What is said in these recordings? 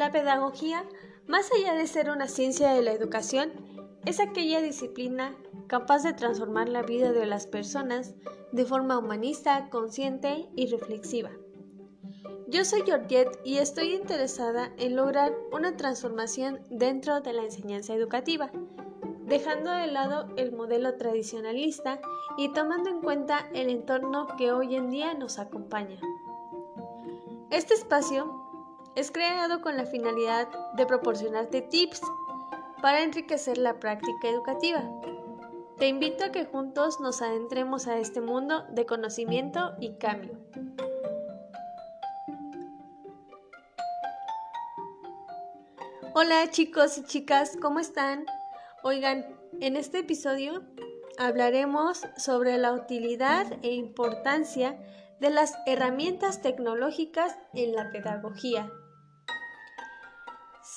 La pedagogía, más allá de ser una ciencia de la educación, es aquella disciplina capaz de transformar la vida de las personas de forma humanista, consciente y reflexiva. Yo soy Georgette y estoy interesada en lograr una transformación dentro de la enseñanza educativa, dejando de lado el modelo tradicionalista y tomando en cuenta el entorno que hoy en día nos acompaña. Este espacio es creado con la finalidad de proporcionarte tips para enriquecer la práctica educativa. Te invito a que juntos nos adentremos a este mundo de conocimiento y cambio. Hola chicos y chicas, ¿cómo están? Oigan, en este episodio hablaremos sobre la utilidad e importancia de las herramientas tecnológicas en la pedagogía.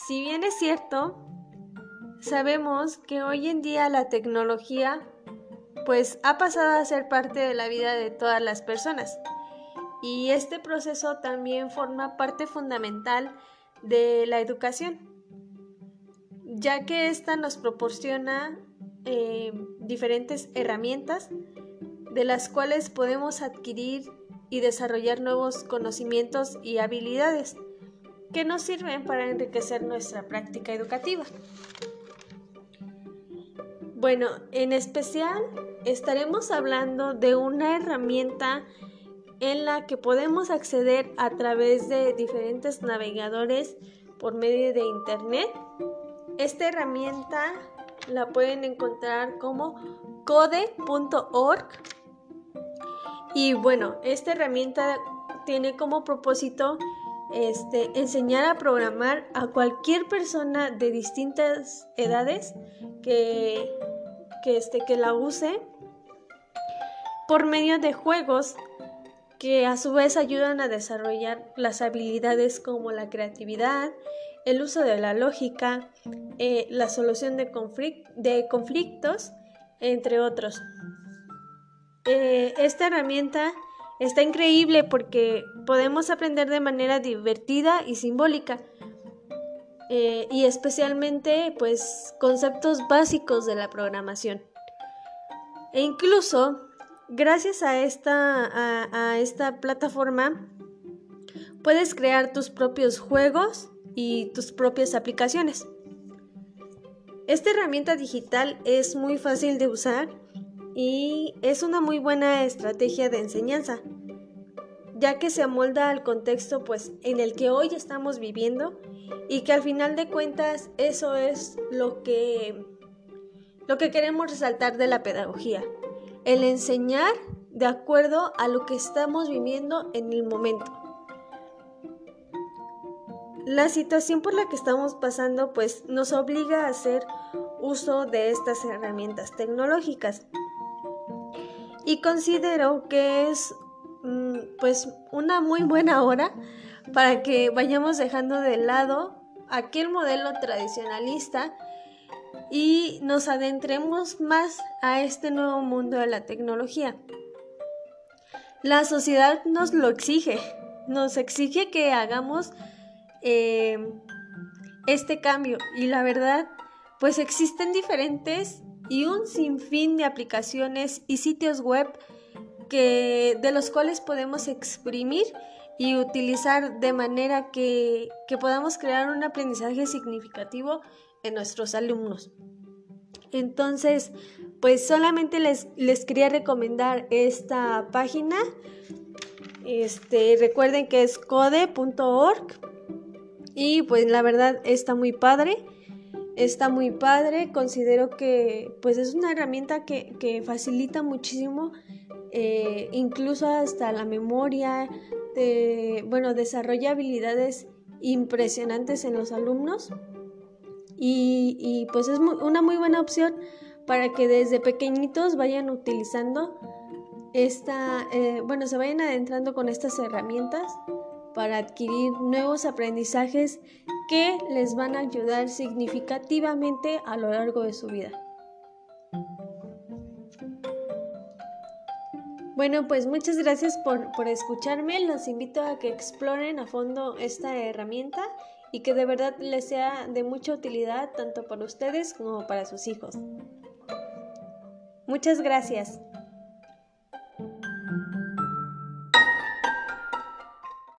Si bien es cierto, sabemos que hoy en día la tecnología pues ha pasado a ser parte de la vida de todas las personas. Y este proceso también forma parte fundamental de la educación ya que ésta nos proporciona eh, diferentes herramientas de las cuales podemos adquirir y desarrollar nuevos conocimientos y habilidades que nos sirven para enriquecer nuestra práctica educativa. Bueno, en especial estaremos hablando de una herramienta en la que podemos acceder a través de diferentes navegadores por medio de Internet esta herramienta la pueden encontrar como code.org. Y bueno, esta herramienta tiene como propósito este, enseñar a programar a cualquier persona de distintas edades que, que, este, que la use por medio de juegos que a su vez ayudan a desarrollar las habilidades como la creatividad, el uso de la lógica, eh, la solución de, de, conflictos, entre otros. Eh, esta herramienta está increíble porque podemos aprender de manera divertida y simbólica. Eh, y especialmente pues conceptos básicos de la programación. E incluso gracias a esta, a esta plataforma puedes crear tus propios juegos y tus propias aplicaciones. Esta herramienta digital es muy fácil de usar y es una muy buena estrategia de enseñanza, ya que se amolda al contexto pues en el que hoy estamos viviendo y que al final de cuentas eso es lo que lo que queremos resaltar de la pedagogía, el enseñar de acuerdo a lo que estamos viviendo en el momento. La situación por la que estamos pasando pues nos obliga a hacer uso de estas herramientas tecnológicas. Y considero que es mm, pues una muy buena hora para que vayamos dejando de lado aquel modelo tradicionalista y nos adentremos más a este nuevo mundo de la tecnología. La sociedad nos lo exige, nos exige que hagamos eh, este cambio y la verdad pues existen diferentes y un sinfín de aplicaciones y sitios web que, de los cuales podemos exprimir y utilizar de manera que, que podamos crear un aprendizaje significativo en nuestros alumnos. Entonces, pues solamente les, les quería recomendar esta página. Este, recuerden que es code.org y pues la verdad está muy padre, está muy padre, considero que pues es una herramienta que, facilita muchísimo, eh, incluso hasta la memoria, bueno, desarrolla habilidades impresionantes en los alumnos y, pues es una muy buena opción para que desde pequeñitos vayan utilizando esta, eh, bueno, se vayan adentrando con estas herramientas para adquirir nuevos aprendizajes que les van a ayudar significativamente a lo largo de su vida. Bueno, pues muchas gracias por, escucharme. Los invito a que exploren a fondo esta herramienta y que de verdad les sea de mucha utilidad tanto para ustedes como para sus hijos. Muchas gracias.